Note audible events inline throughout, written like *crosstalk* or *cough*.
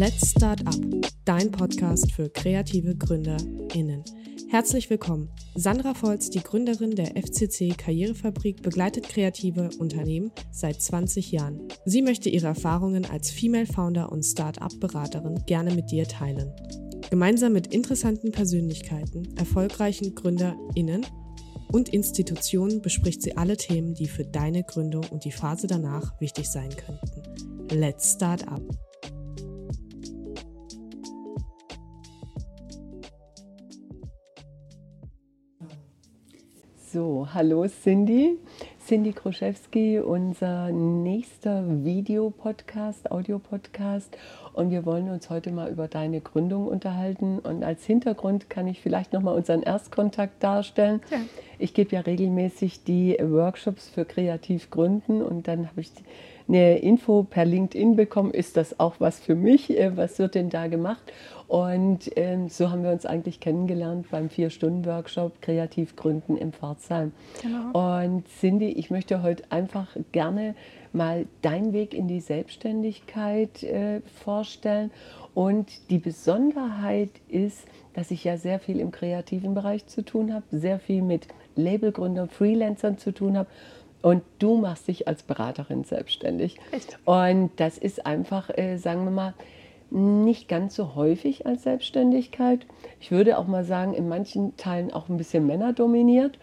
Let's Start Up, dein Podcast für kreative GründerInnen. Herzlich willkommen. Sandra Volz, die Gründerin der FCC Karrierefabrik, begleitet kreative Unternehmen seit 20 Jahren. Sie möchte ihre Erfahrungen als Female Founder und Start-up-Beraterin gerne mit dir teilen. Gemeinsam mit interessanten Persönlichkeiten, erfolgreichen GründerInnen und Institutionen bespricht sie alle Themen, die für deine Gründung und die Phase danach wichtig sein könnten. Let's Start Up. So, hallo Cindy. Cindy Kroschewski, unser nächster Videopodcast, Audiopodcast. Und wir wollen uns heute mal über deine Gründung unterhalten. Und als Hintergrund kann ich vielleicht nochmal unseren Erstkontakt darstellen. Ja. Ich gebe ja regelmäßig die Workshops für Kreativgründen und dann habe ich eine Info per LinkedIn bekommen, ist das auch was für mich? Äh, was wird denn da gemacht? Und ähm, so haben wir uns eigentlich kennengelernt beim Vier-Stunden-Workshop Kreativ Gründen im Pforzheim. Genau. Und Cindy, ich möchte heute einfach gerne mal deinen Weg in die Selbstständigkeit äh, vorstellen. Und die Besonderheit ist, dass ich ja sehr viel im kreativen Bereich zu tun habe, sehr viel mit Labelgründern, Freelancern zu tun habe. Und du machst dich als Beraterin selbstständig. Echt? Und das ist einfach, äh, sagen wir mal, nicht ganz so häufig als Selbstständigkeit. Ich würde auch mal sagen, in manchen Teilen auch ein bisschen männerdominiert.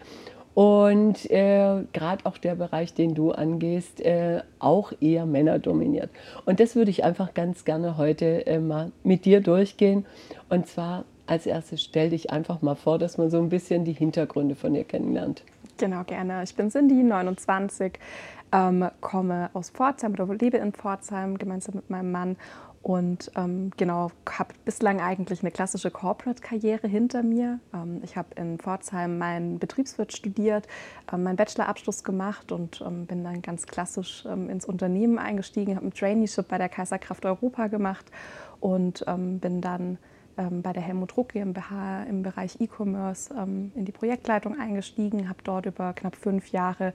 Und äh, gerade auch der Bereich, den du angehst, äh, auch eher männerdominiert. Und das würde ich einfach ganz gerne heute äh, mal mit dir durchgehen. Und zwar als erstes stell dich einfach mal vor, dass man so ein bisschen die Hintergründe von dir kennenlernt. Genau, gerne. Ich bin Cindy, 29, ähm, komme aus Pforzheim oder lebe in Pforzheim gemeinsam mit meinem Mann und ähm, genau, habe bislang eigentlich eine klassische Corporate-Karriere hinter mir. Ähm, ich habe in Pforzheim meinen Betriebswirt studiert, ähm, meinen Bachelorabschluss gemacht und ähm, bin dann ganz klassisch ähm, ins Unternehmen eingestiegen, habe ein Traineeship bei der Kaiserkraft Europa gemacht und ähm, bin dann bei der Helmut Ruck GmbH im Bereich E-Commerce in die Projektleitung eingestiegen, habe dort über knapp fünf Jahre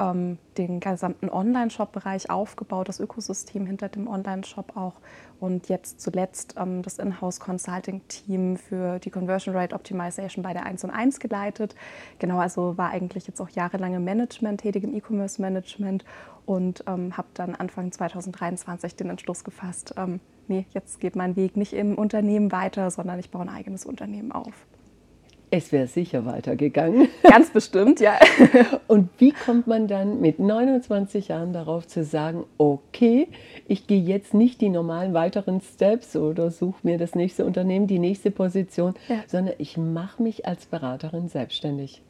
ähm, den gesamten Online-Shop-Bereich aufgebaut, das Ökosystem hinter dem Online-Shop auch und jetzt zuletzt ähm, das Inhouse-Consulting-Team für die Conversion Rate Optimization bei der 1 und 1 geleitet. Genau, also war eigentlich jetzt auch jahrelang im Management tätig, im E-Commerce-Management und ähm, habe dann Anfang 2023 den Entschluss gefasst, ähm, nee, jetzt geht mein Weg nicht im Unternehmen weiter, sondern ich baue ein eigenes Unternehmen auf. Es wäre sicher weitergegangen. *laughs* Ganz bestimmt, ja. *laughs* Und wie kommt man dann mit 29 Jahren darauf zu sagen, okay, ich gehe jetzt nicht die normalen weiteren Steps oder suche mir das nächste Unternehmen, die nächste Position, ja. sondern ich mache mich als Beraterin selbstständig?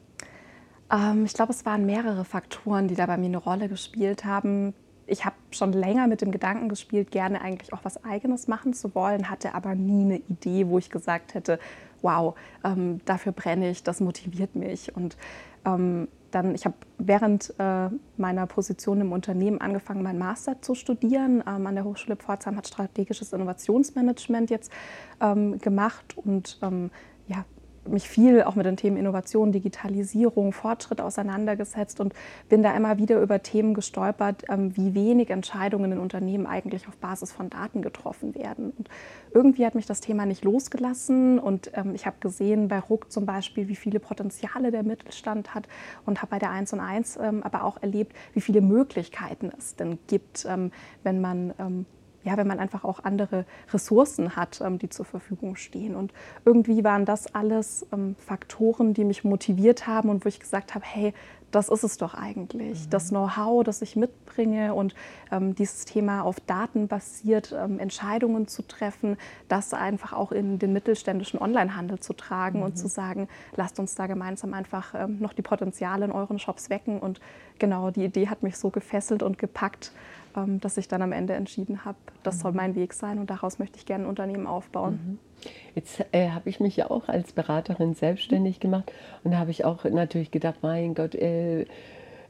Ähm, ich glaube, es waren mehrere Faktoren, die da bei mir eine Rolle gespielt haben. Ich habe schon länger mit dem Gedanken gespielt, gerne eigentlich auch was Eigenes machen zu wollen, hatte aber nie eine Idee, wo ich gesagt hätte, wow, ähm, dafür brenne ich, das motiviert mich. Und ähm, dann, ich habe während äh, meiner Position im Unternehmen angefangen, meinen Master zu studieren. Ähm, an der Hochschule Pforzheim hat strategisches Innovationsmanagement jetzt ähm, gemacht und ähm, ja, mich viel auch mit den Themen Innovation, Digitalisierung, Fortschritt auseinandergesetzt und bin da immer wieder über Themen gestolpert, ähm, wie wenig Entscheidungen in Unternehmen eigentlich auf Basis von Daten getroffen werden. Und irgendwie hat mich das Thema nicht losgelassen und ähm, ich habe gesehen bei Ruck zum Beispiel, wie viele Potenziale der Mittelstand hat und habe bei der 1 und 1 ähm, aber auch erlebt, wie viele Möglichkeiten es denn gibt, wenn man ja, wenn man einfach auch andere Ressourcen hat, ähm, die zur Verfügung stehen. Und irgendwie waren das alles ähm, Faktoren, die mich motiviert haben und wo ich gesagt habe, hey, das ist es doch eigentlich. Mhm. Das Know-how, das ich mitbringe und ähm, dieses Thema auf Daten basiert, ähm, Entscheidungen zu treffen, das einfach auch in den mittelständischen Onlinehandel zu tragen mhm. und zu sagen, lasst uns da gemeinsam einfach ähm, noch die Potenziale in euren Shops wecken. Und genau die Idee hat mich so gefesselt und gepackt, dass ich dann am Ende entschieden habe, das soll mhm. mein Weg sein und daraus möchte ich gerne ein Unternehmen aufbauen. Mhm. Jetzt äh, habe ich mich ja auch als Beraterin selbstständig gemacht und da habe ich auch natürlich gedacht, mein Gott, äh, äh,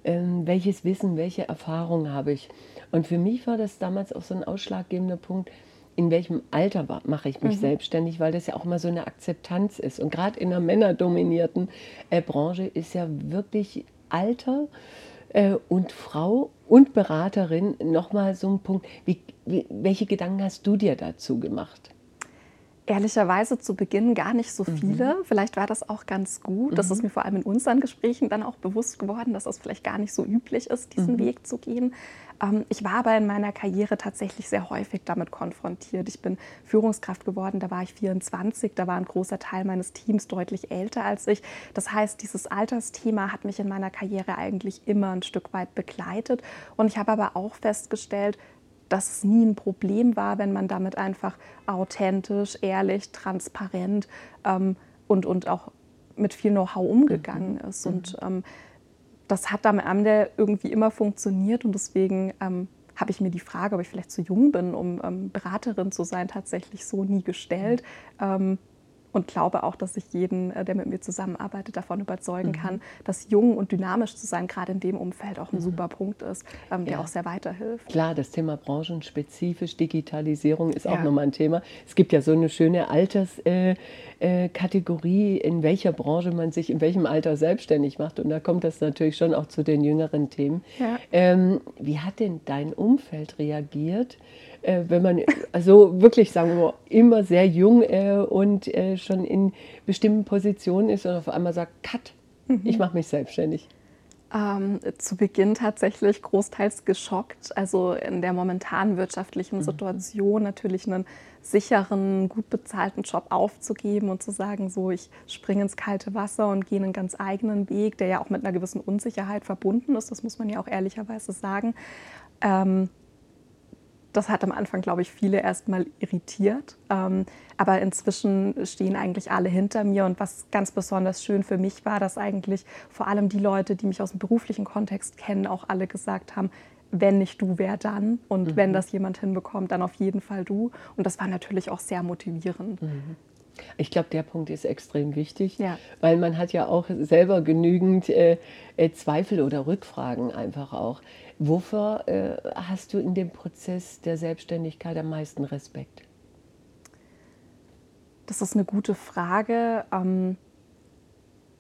welches Wissen, welche Erfahrung habe ich? Und für mich war das damals auch so ein ausschlaggebender Punkt, in welchem Alter mache ich mich mhm. selbstständig, weil das ja auch mal so eine Akzeptanz ist. Und gerade in einer männerdominierten äh, Branche ist ja wirklich Alter und Frau und Beraterin nochmal so ein Punkt. Wie, wie, welche Gedanken hast du dir dazu gemacht? Ehrlicherweise zu Beginn gar nicht so mhm. viele. Mhm. Vielleicht war das auch ganz gut. Mhm. Das ist mir vor allem in unseren Gesprächen dann auch bewusst geworden, dass das vielleicht gar nicht so üblich ist, diesen mhm. Weg zu gehen. Ähm, ich war aber in meiner Karriere tatsächlich sehr häufig damit konfrontiert. Ich bin Führungskraft geworden, da war ich 24, da war ein großer Teil meines Teams deutlich älter als ich. Das heißt, dieses Altersthema hat mich in meiner Karriere eigentlich immer ein Stück weit begleitet. Und ich habe aber auch festgestellt, dass es nie ein Problem war, wenn man damit einfach authentisch, ehrlich, transparent ähm, und, und auch mit viel Know-how umgegangen mhm. ist. Und mhm. ähm, das hat am Ende irgendwie immer funktioniert und deswegen ähm, habe ich mir die Frage, ob ich vielleicht zu jung bin, um ähm, Beraterin zu sein, tatsächlich so nie gestellt. Mhm und glaube auch, dass ich jeden, äh, der mit mir zusammenarbeitet, davon überzeugen mhm. kann, dass jung und dynamisch zu sein, gerade in dem Umfeld auch ein mhm. super Punkt ist, ähm, der ja. auch sehr weiterhilft. Klar, das Thema branchenspezifisch, Digitalisierung ist ja. auch nochmal ein Thema. Es gibt ja so eine schöne Alterskategorie, äh, äh, in welcher Branche man sich in welchem Alter selbstständig macht. Und da kommt das natürlich schon auch zu den jüngeren Themen. Ja. Ähm, wie hat denn dein Umfeld reagiert? Äh, wenn man also wirklich, sagen wir immer sehr jung äh, und äh, schon in bestimmten Positionen ist und auf einmal sagt, cut, mhm. ich mache mich selbstständig. Ähm, zu Beginn tatsächlich großteils geschockt. Also in der momentanen wirtschaftlichen mhm. Situation natürlich einen sicheren, gut bezahlten Job aufzugeben und zu sagen, so ich springe ins kalte Wasser und gehe einen ganz eigenen Weg, der ja auch mit einer gewissen Unsicherheit verbunden ist. Das muss man ja auch ehrlicherweise sagen. Ähm, das hat am Anfang, glaube ich, viele erstmal irritiert. Ähm, aber inzwischen stehen eigentlich alle hinter mir. Und was ganz besonders schön für mich war, dass eigentlich vor allem die Leute, die mich aus dem beruflichen Kontext kennen, auch alle gesagt haben, wenn nicht du, wer dann? Und mhm. wenn das jemand hinbekommt, dann auf jeden Fall du. Und das war natürlich auch sehr motivierend. Mhm. Ich glaube, der Punkt ist extrem wichtig, ja. weil man hat ja auch selber genügend äh, äh Zweifel oder Rückfragen einfach auch. Wofür äh, hast du in dem Prozess der Selbstständigkeit am meisten Respekt? Das ist eine gute Frage. Ähm,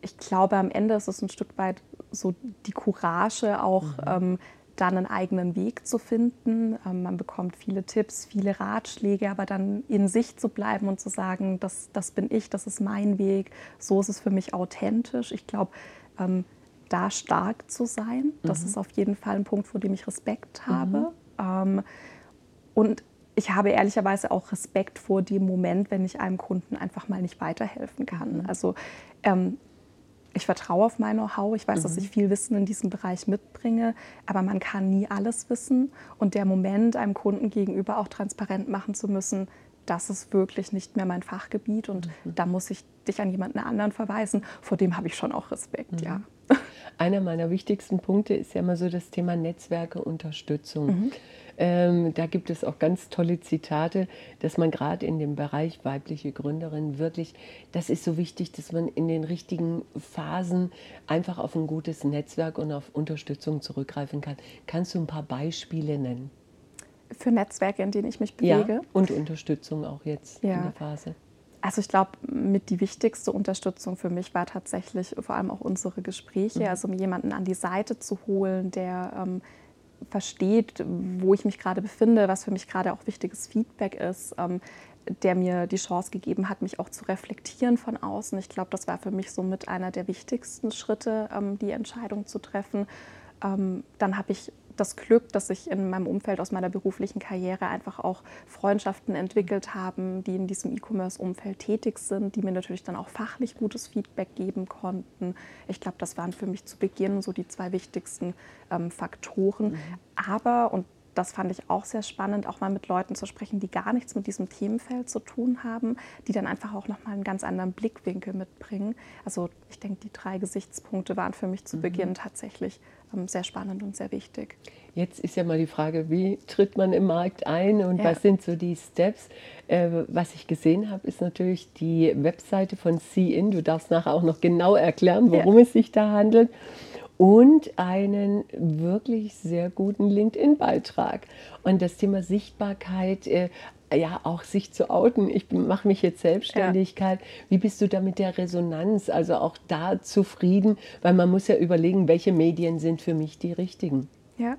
ich glaube, am Ende ist es ein Stück weit so die Courage, auch mhm. ähm, dann einen eigenen Weg zu finden. Ähm, man bekommt viele Tipps, viele Ratschläge, aber dann in sich zu bleiben und zu sagen, das, das bin ich, das ist mein Weg, so ist es für mich authentisch. Ich glaube, ähm, da stark zu sein. Das mhm. ist auf jeden Fall ein Punkt, vor dem ich Respekt habe. Mhm. Ähm, und ich habe ehrlicherweise auch Respekt vor dem Moment, wenn ich einem Kunden einfach mal nicht weiterhelfen kann. Mhm. Also ähm, ich vertraue auf mein Know-how. Ich weiß, mhm. dass ich viel Wissen in diesem Bereich mitbringe, aber man kann nie alles wissen. Und der Moment, einem Kunden gegenüber auch transparent machen zu müssen, das ist wirklich nicht mehr mein Fachgebiet und mhm. da muss ich dich an jemanden anderen verweisen. Vor dem habe ich schon auch Respekt, mhm. ja. Einer meiner wichtigsten Punkte ist ja immer so das Thema Netzwerke, Unterstützung. Mhm. Ähm, da gibt es auch ganz tolle Zitate, dass man gerade in dem Bereich weibliche Gründerin wirklich, das ist so wichtig, dass man in den richtigen Phasen einfach auf ein gutes Netzwerk und auf Unterstützung zurückgreifen kann. Kannst du ein paar Beispiele nennen? Für Netzwerke, in denen ich mich bewege? Ja, und Unterstützung auch jetzt ja. in der Phase. Also ich glaube, mit die wichtigste Unterstützung für mich war tatsächlich vor allem auch unsere Gespräche, mhm. also um jemanden an die Seite zu holen, der ähm, versteht, wo ich mich gerade befinde, was für mich gerade auch wichtiges Feedback ist, ähm, der mir die Chance gegeben hat, mich auch zu reflektieren von außen. Ich glaube, das war für mich so mit einer der wichtigsten Schritte, ähm, die Entscheidung zu treffen. Ähm, dann habe ich das Glück, dass sich in meinem Umfeld aus meiner beruflichen Karriere einfach auch Freundschaften entwickelt haben, die in diesem E-Commerce-Umfeld tätig sind, die mir natürlich dann auch fachlich gutes Feedback geben konnten. Ich glaube, das waren für mich zu Beginn so die zwei wichtigsten ähm, Faktoren. Mhm. Aber, und das fand ich auch sehr spannend, auch mal mit Leuten zu sprechen, die gar nichts mit diesem Themenfeld zu tun haben, die dann einfach auch nochmal einen ganz anderen Blickwinkel mitbringen. Also ich denke, die drei Gesichtspunkte waren für mich zu mhm. Beginn tatsächlich sehr spannend und sehr wichtig. Jetzt ist ja mal die Frage, wie tritt man im Markt ein und ja. was sind so die Steps? Äh, was ich gesehen habe, ist natürlich die Webseite von C-In. Du darfst nachher auch noch genau erklären, worum ja. es sich da handelt und einen wirklich sehr guten LinkedIn-Beitrag. Und das Thema Sichtbarkeit, äh, ja auch sich zu outen. Ich mache mich jetzt Selbstständigkeit. Ja. Wie bist du da mit der Resonanz? Also auch da zufrieden, weil man muss ja überlegen, welche Medien sind für mich die richtigen. Ja,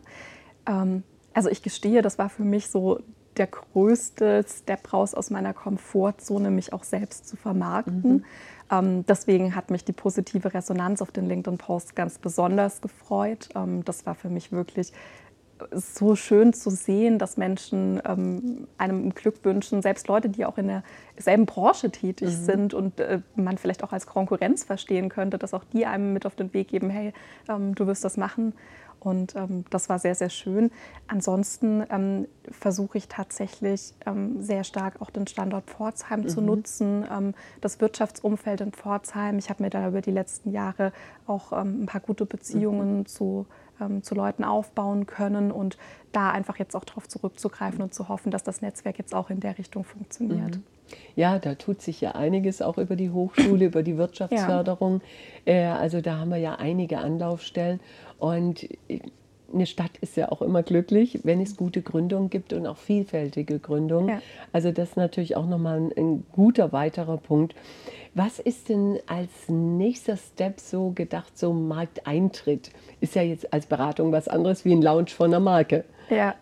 ähm, also ich gestehe, das war für mich so der größte Step raus aus meiner Komfortzone, mich auch selbst zu vermarkten. Mhm. Ähm, deswegen hat mich die positive Resonanz auf den LinkedIn-Post ganz besonders gefreut. Ähm, das war für mich wirklich so schön zu sehen, dass Menschen ähm, einem Glück wünschen, selbst Leute, die auch in derselben Branche tätig mhm. sind und äh, man vielleicht auch als Konkurrenz verstehen könnte, dass auch die einem mit auf den Weg geben, hey, ähm, du wirst das machen. Und ähm, das war sehr, sehr schön. Ansonsten ähm, versuche ich tatsächlich ähm, sehr stark auch den Standort Pforzheim mhm. zu nutzen, ähm, das Wirtschaftsumfeld in Pforzheim. Ich habe mir da über die letzten Jahre auch ähm, ein paar gute Beziehungen mhm. zu ähm, zu Leuten aufbauen können und da einfach jetzt auch darauf zurückzugreifen und zu hoffen, dass das Netzwerk jetzt auch in der Richtung funktioniert. Mhm. Ja, da tut sich ja einiges auch über die Hochschule, über die Wirtschaftsförderung. Ja. Äh, also da haben wir ja einige Anlaufstellen und eine Stadt ist ja auch immer glücklich, wenn es gute Gründungen gibt und auch vielfältige Gründungen. Ja. Also das ist natürlich auch nochmal ein, ein guter weiterer Punkt. Was ist denn als nächster Step so gedacht, so Markteintritt? Ist ja jetzt als Beratung was anderes wie ein Launch von einer Marke. Ja,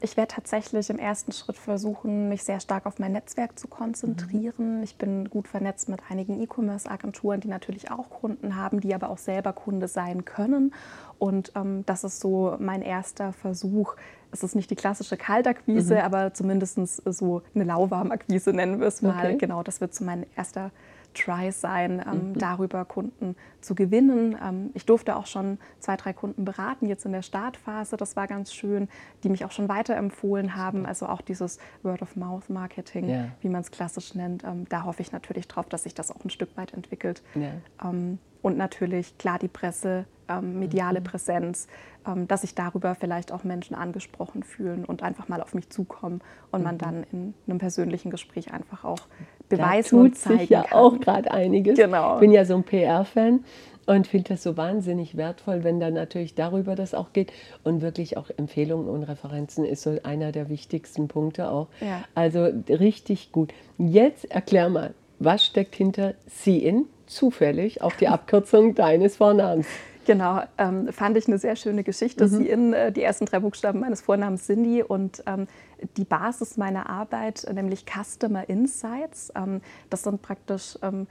ich werde tatsächlich im ersten Schritt versuchen, mich sehr stark auf mein Netzwerk zu konzentrieren. Mhm. Ich bin gut vernetzt mit einigen E-Commerce-Agenturen, die natürlich auch Kunden haben, die aber auch selber Kunde sein können. Und ähm, das ist so mein erster Versuch, es ist nicht die klassische Kaltakquise, mhm. aber zumindest so eine Lauwarmakquise nennen wir es mal. Okay. Genau, das wird so mein erster Try sein, ähm, mhm. darüber Kunden zu gewinnen. Ähm, ich durfte auch schon zwei, drei Kunden beraten, jetzt in der Startphase. Das war ganz schön, die mich auch schon weiterempfohlen haben. Also auch dieses Word-of-Mouth-Marketing, ja. wie man es klassisch nennt. Ähm, da hoffe ich natürlich drauf, dass sich das auch ein Stück weit entwickelt. Ja. Ähm, und natürlich, klar, die Presse, ähm, mediale mhm. Präsenz, ähm, dass sich darüber vielleicht auch Menschen angesprochen fühlen und einfach mal auf mich zukommen und mhm. man dann in einem persönlichen Gespräch einfach auch beweisen da tut und zeigen sich ja kann. auch gerade einiges. Genau. Ich bin ja so ein PR-Fan und finde das so wahnsinnig wertvoll, wenn dann natürlich darüber das auch geht. Und wirklich auch Empfehlungen und Referenzen ist so einer der wichtigsten Punkte auch. Ja. Also richtig gut. Jetzt erklär mal, was steckt hinter See-In? Zufällig auf die Abkürzung deines Vornamens. Genau, ähm, fand ich eine sehr schöne Geschichte. Mhm. Sie in äh, die ersten drei Buchstaben meines Vornamens Cindy und ähm, die Basis meiner Arbeit, nämlich Customer Insights. Ähm, das sind praktisch ähm,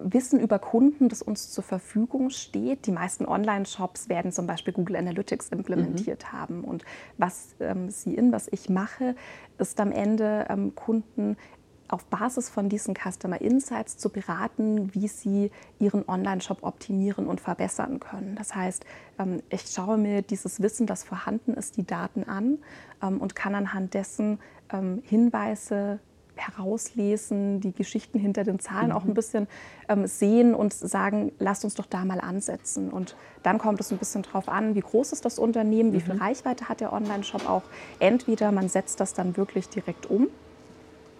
Wissen über Kunden, das uns zur Verfügung steht. Die meisten Online-Shops werden zum Beispiel Google Analytics implementiert mhm. haben. Und was ähm, Sie in, was ich mache, ist am Ende ähm, Kunden auf Basis von diesen Customer Insights zu beraten, wie sie ihren Online-Shop optimieren und verbessern können. Das heißt, ähm, ich schaue mir dieses Wissen, das vorhanden ist, die Daten an ähm, und kann anhand dessen ähm, Hinweise herauslesen, die Geschichten hinter den Zahlen mhm. auch ein bisschen ähm, sehen und sagen, lasst uns doch da mal ansetzen. Und dann kommt es ein bisschen drauf an, wie groß ist das Unternehmen, wie viel mhm. Reichweite hat der Online-Shop auch. Entweder man setzt das dann wirklich direkt um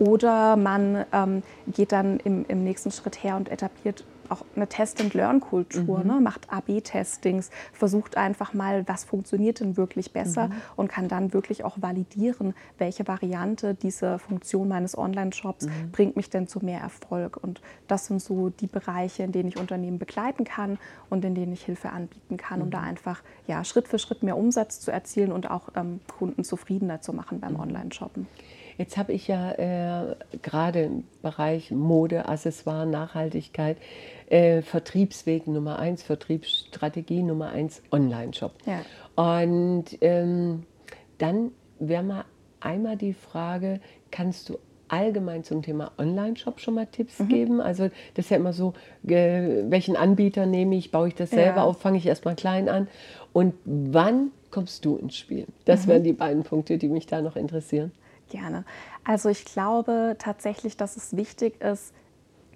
oder man ähm, geht dann im, im, nächsten Schritt her und etabliert auch eine Test-and-Learn-Kultur, mhm. ne? macht AB-Testings, versucht einfach mal, was funktioniert denn wirklich besser mhm. und kann dann wirklich auch validieren, welche Variante diese Funktion meines Online-Shops mhm. bringt mich denn zu mehr Erfolg. Und das sind so die Bereiche, in denen ich Unternehmen begleiten kann und in denen ich Hilfe anbieten kann, um da mhm. einfach ja, Schritt für Schritt mehr Umsatz zu erzielen und auch ähm, Kunden zufriedener zu machen beim mhm. Online-Shoppen. Jetzt habe ich ja äh, gerade im Bereich Mode, Accessoire, Nachhaltigkeit, äh, Vertriebsweg Nummer eins, Vertriebsstrategie Nummer eins, Online-Shop. Ja. Und ähm, dann wäre mal einmal die Frage, kannst du allgemein zum Thema Online-Shop schon mal Tipps mhm. geben? Also das ist ja immer so, äh, welchen Anbieter nehme ich, baue ich das selber ja. auf, fange ich erstmal klein an und wann kommst du ins Spiel? Das mhm. wären die beiden Punkte, die mich da noch interessieren. Gerne. Also ich glaube tatsächlich, dass es wichtig ist,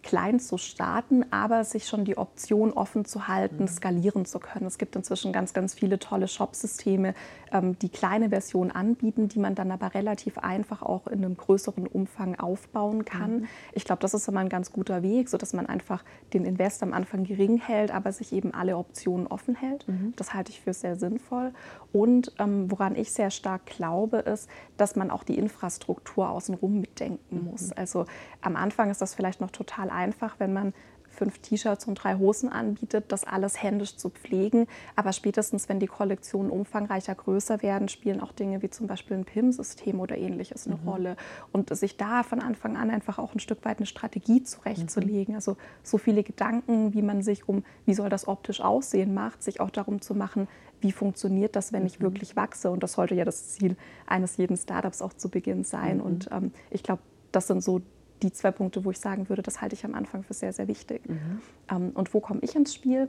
klein zu starten, aber sich schon die Option offen zu halten, mhm. skalieren zu können. Es gibt inzwischen ganz, ganz viele tolle Shop-Systeme, ähm, die kleine Versionen anbieten, die man dann aber relativ einfach auch in einem größeren Umfang aufbauen kann. Mhm. Ich glaube, das ist immer ein ganz guter Weg, sodass man einfach den Invest am Anfang gering hält, aber sich eben alle Optionen offen hält. Mhm. Das halte ich für sehr sinnvoll. Und ähm, woran ich sehr stark glaube, ist, dass man auch die Infrastruktur außenrum mitdenken mhm. muss. Also am Anfang ist das vielleicht noch total einfach, wenn man fünf T-Shirts und drei Hosen anbietet, das alles händisch zu pflegen. Aber spätestens, wenn die Kollektionen umfangreicher, größer werden, spielen auch Dinge wie zum Beispiel ein PIM-System oder ähnliches eine mhm. Rolle. Und sich da von Anfang an einfach auch ein Stück weit eine Strategie zurechtzulegen. Mhm. Also so viele Gedanken, wie man sich um, wie soll das optisch aussehen, macht, sich auch darum zu machen, wie funktioniert das, wenn ich mhm. wirklich wachse. Und das sollte ja das Ziel eines jeden Startups auch zu Beginn sein. Mhm. Und ähm, ich glaube, das sind so die zwei Punkte, wo ich sagen würde, das halte ich am Anfang für sehr, sehr wichtig. Mhm. Ähm, und wo komme ich ins Spiel?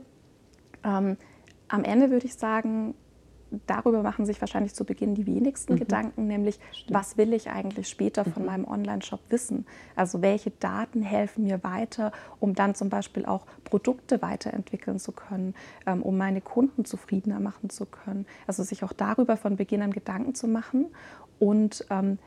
Ähm, am Ende würde ich sagen, darüber machen sich wahrscheinlich zu Beginn die wenigsten mhm. Gedanken, nämlich Stimmt. was will ich eigentlich später von mhm. meinem Online-Shop wissen? Also welche Daten helfen mir weiter, um dann zum Beispiel auch Produkte weiterentwickeln zu können, ähm, um meine Kunden zufriedener machen zu können. Also sich auch darüber von Beginn an Gedanken zu machen und ähm,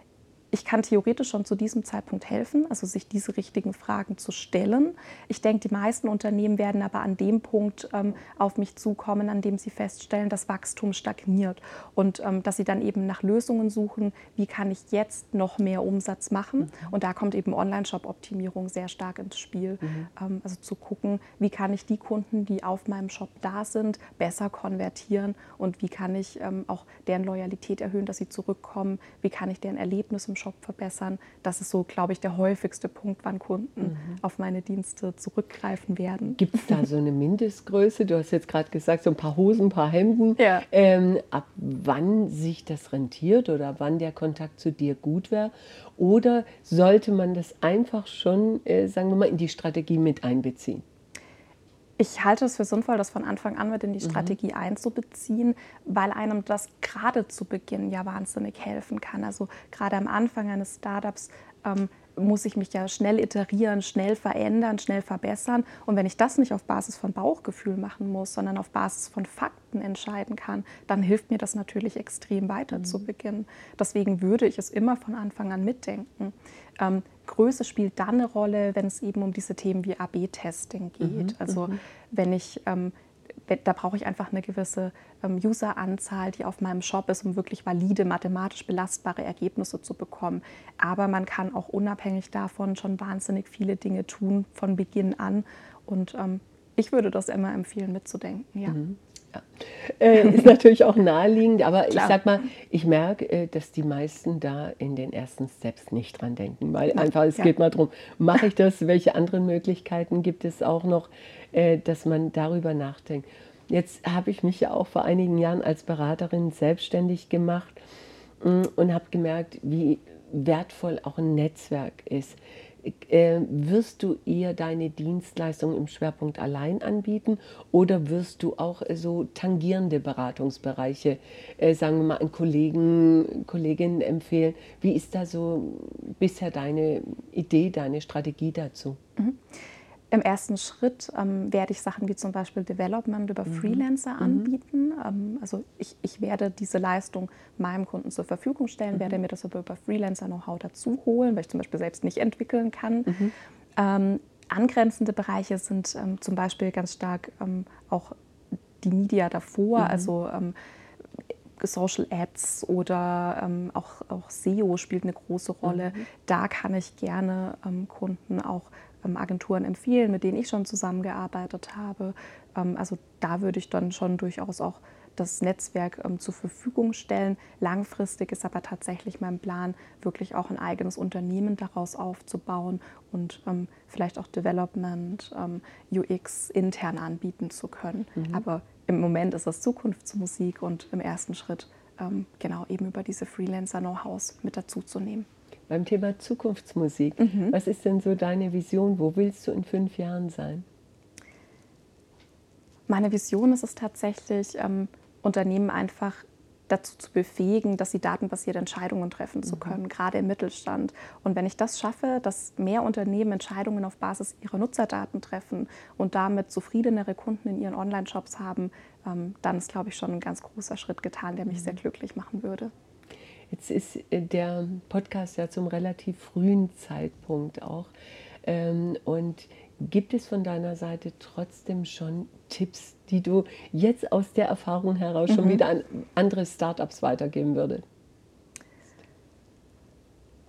ich kann theoretisch schon zu diesem Zeitpunkt helfen, also sich diese richtigen Fragen zu stellen. Ich denke, die meisten Unternehmen werden aber an dem Punkt ähm, auf mich zukommen, an dem sie feststellen, dass Wachstum stagniert und ähm, dass sie dann eben nach Lösungen suchen, wie kann ich jetzt noch mehr Umsatz machen. Mhm. Und da kommt eben Online-Shop-Optimierung sehr stark ins Spiel. Mhm. Ähm, also zu gucken, wie kann ich die Kunden, die auf meinem Shop da sind, besser konvertieren und wie kann ich ähm, auch deren Loyalität erhöhen, dass sie zurückkommen, wie kann ich deren Erlebnis im Shop verbessern. Das ist so, glaube ich, der häufigste Punkt, wann Kunden mhm. auf meine Dienste zurückgreifen werden. Gibt es da so eine Mindestgröße? Du hast jetzt gerade gesagt, so ein paar Hosen, ein paar Hemden. Ja. Ähm, ab wann sich das rentiert oder wann der Kontakt zu dir gut wäre? Oder sollte man das einfach schon, äh, sagen wir mal, in die Strategie mit einbeziehen? Ich halte es für sinnvoll, das von Anfang an mit in die mhm. Strategie einzubeziehen, weil einem das gerade zu Beginn ja wahnsinnig helfen kann. Also gerade am Anfang eines Startups ähm, muss ich mich ja schnell iterieren, schnell verändern, schnell verbessern. Und wenn ich das nicht auf Basis von Bauchgefühl machen muss, sondern auf Basis von Fakten entscheiden kann, dann hilft mir das natürlich extrem weiter mhm. zu beginnen. Deswegen würde ich es immer von Anfang an mitdenken. Ähm, Größe spielt dann eine Rolle, wenn es eben um diese Themen wie AB-Testing geht. Mhm. Also mhm. wenn ich ähm, da brauche ich einfach eine gewisse ähm, Useranzahl, die auf meinem Shop ist, um wirklich valide, mathematisch belastbare Ergebnisse zu bekommen. Aber man kann auch unabhängig davon schon wahnsinnig viele Dinge tun von Beginn an. Und ähm, ich würde das immer empfehlen, mitzudenken. Ja. Mhm. Ja. Äh, ist natürlich auch naheliegend, aber Klar. ich sag mal, ich merke, äh, dass die meisten da in den ersten Steps nicht dran denken, weil einfach es ja. geht mal darum, mache ich das, welche anderen Möglichkeiten gibt es auch noch, äh, dass man darüber nachdenkt. Jetzt habe ich mich ja auch vor einigen Jahren als Beraterin selbstständig gemacht mm, und habe gemerkt, wie wertvoll auch ein Netzwerk ist. Äh, wirst du eher deine Dienstleistung im Schwerpunkt allein anbieten oder wirst du auch so tangierende Beratungsbereiche, äh, sagen wir mal, an Kollegen, Kolleginnen empfehlen? Wie ist da so bisher deine Idee, deine Strategie dazu? Mhm. Im ersten Schritt ähm, werde ich Sachen wie zum Beispiel Development über mhm. Freelancer mhm. anbieten. Ähm, also ich, ich, werde diese Leistung meinem Kunden zur Verfügung stellen, mhm. werde mir das aber über Freelancer-Know-how dazu holen, weil ich zum Beispiel selbst nicht entwickeln kann. Mhm. Ähm, angrenzende Bereiche sind ähm, zum Beispiel ganz stark ähm, auch die Media davor, mhm. also ähm, Social Ads oder auch, auch, SEO spielt eine große Rolle. Mhm. Da kann ich gerne Kunden auch ähm, Agenturen empfehlen, mit denen ich schon zusammengearbeitet habe. Ähm, also da würde ich dann schon durchaus auch das Netzwerk ähm, zur Verfügung stellen. Langfristig ist aber tatsächlich mein Plan, wirklich auch ein eigenes Unternehmen daraus aufzubauen und ähm, vielleicht auch Development, ähm, UX intern anbieten zu können. Mhm. Aber im Moment ist das Zukunftsmusik und im ersten Schritt ähm, genau eben über diese Freelancer-Know-hows mit dazu zu nehmen beim Thema Zukunftsmusik. Mhm. Was ist denn so deine Vision? Wo willst du in fünf Jahren sein? Meine Vision ist es tatsächlich, ähm, Unternehmen einfach dazu zu befähigen, dass sie datenbasierte Entscheidungen treffen zu mhm. können, mhm. gerade im Mittelstand. Und wenn ich das schaffe, dass mehr Unternehmen Entscheidungen auf Basis ihrer Nutzerdaten treffen und damit zufriedenere Kunden in ihren Online-Shops haben, ähm, dann ist, glaube ich, schon ein ganz großer Schritt getan, der mich mhm. sehr glücklich machen würde. Jetzt ist äh, der Podcast ja zum relativ frühen Zeitpunkt auch. Ähm, und gibt es von deiner Seite trotzdem schon Tipps, die du jetzt aus der Erfahrung heraus mhm. schon wieder an andere Startups weitergeben würdest?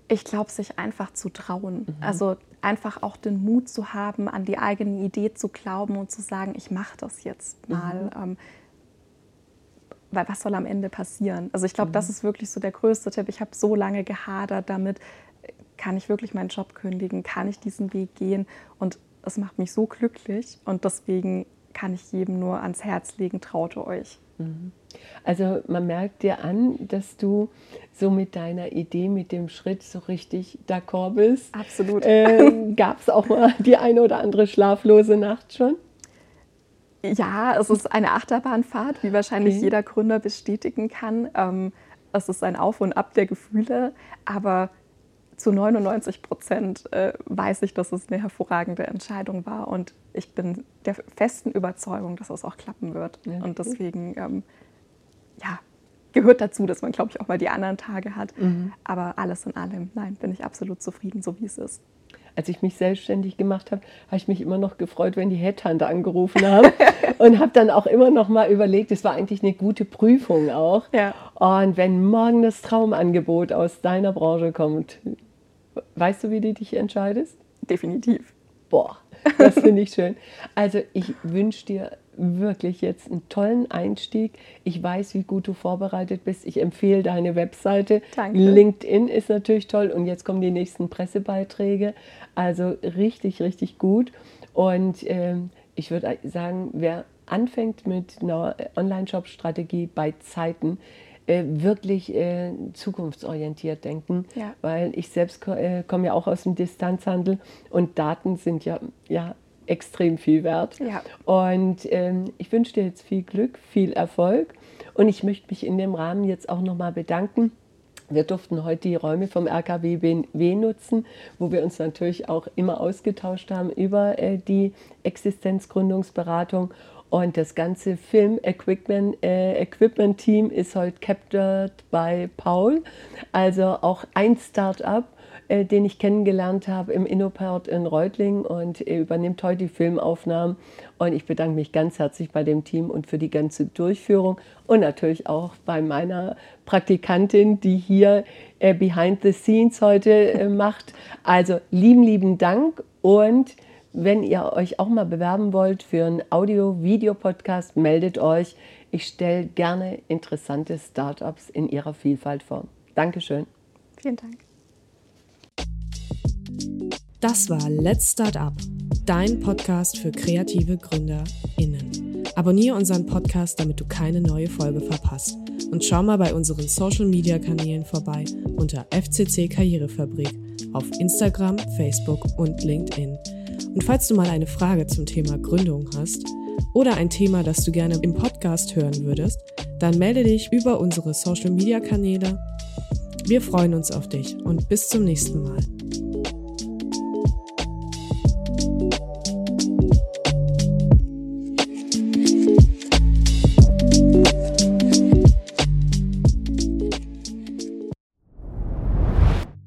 Ich glaube, sich einfach zu trauen. Mhm. Also einfach auch den Mut zu haben, an die eigene Idee zu glauben und zu sagen, ich mache das jetzt mal. Mhm. Ähm, weil was soll am Ende passieren? Also ich glaube, mhm. das ist wirklich so der größte Tipp. Ich habe so lange gehadert damit, kann ich wirklich meinen Job kündigen, kann ich diesen Weg gehen und es macht mich so glücklich und deswegen kann ich jedem nur ans Herz legen, traut euch. Mhm. Also man merkt dir an, dass du so mit deiner Idee, mit dem Schritt so richtig d'accord bist. Absolut. Äh, *laughs* Gab es auch mal die eine oder andere schlaflose Nacht schon? Ja, es ist eine Achterbahnfahrt, wie wahrscheinlich okay. jeder Gründer bestätigen kann. Ähm, es ist ein Auf und Ab der Gefühle, aber zu 99 Prozent äh, weiß ich, dass es eine hervorragende Entscheidung war und ich bin der festen Überzeugung, dass es auch klappen wird. Ja, und deswegen, ähm, ja, gehört dazu, dass man, glaube ich, auch mal die anderen Tage hat. Mhm. Aber alles in allem, nein, bin ich absolut zufrieden, so wie es ist. Als ich mich selbstständig gemacht habe, habe ich mich immer noch gefreut, wenn die Headhunter angerufen haben *laughs* und habe dann auch immer noch mal überlegt, es war eigentlich eine gute Prüfung auch. Ja. Und wenn morgen das Traumangebot aus deiner Branche kommt, Weißt du, wie du dich entscheidest? Definitiv. Boah, das finde ich schön. Also ich wünsche dir wirklich jetzt einen tollen Einstieg. Ich weiß, wie gut du vorbereitet bist. Ich empfehle deine Webseite. Danke. LinkedIn ist natürlich toll und jetzt kommen die nächsten Pressebeiträge. Also richtig, richtig gut. Und ähm, ich würde sagen, wer anfängt mit einer Online-Shop-Strategie bei Zeiten, äh, wirklich äh, zukunftsorientiert denken, ja. weil ich selbst äh, komme ja auch aus dem Distanzhandel und Daten sind ja, ja extrem viel wert. Ja. Und ähm, ich wünsche dir jetzt viel Glück, viel Erfolg und ich möchte mich in dem Rahmen jetzt auch nochmal bedanken. Wir durften heute die Räume vom RKWBW nutzen, wo wir uns natürlich auch immer ausgetauscht haben über äh, die Existenzgründungsberatung. Und das ganze Film-Equipment-Team äh, Equipment ist heute captured bei Paul. Also auch ein Start-up, äh, den ich kennengelernt habe im Innoport in Reutlingen und er übernimmt heute die Filmaufnahmen. Und ich bedanke mich ganz herzlich bei dem Team und für die ganze Durchführung und natürlich auch bei meiner Praktikantin, die hier äh, Behind the Scenes heute äh, *laughs* macht. Also lieben, lieben Dank und wenn ihr euch auch mal bewerben wollt für einen Audio-Video-Podcast, meldet euch. Ich stelle gerne interessante Startups in ihrer Vielfalt vor. Dankeschön. Vielen Dank. Das war Let's Start Up, dein Podcast für kreative GründerInnen. Abonniere unseren Podcast, damit du keine neue Folge verpasst. Und schau mal bei unseren Social Media Kanälen vorbei unter FCC Karrierefabrik auf Instagram, Facebook und LinkedIn. Und falls du mal eine Frage zum Thema Gründung hast oder ein Thema, das du gerne im Podcast hören würdest, dann melde dich über unsere Social-Media-Kanäle. Wir freuen uns auf dich und bis zum nächsten Mal.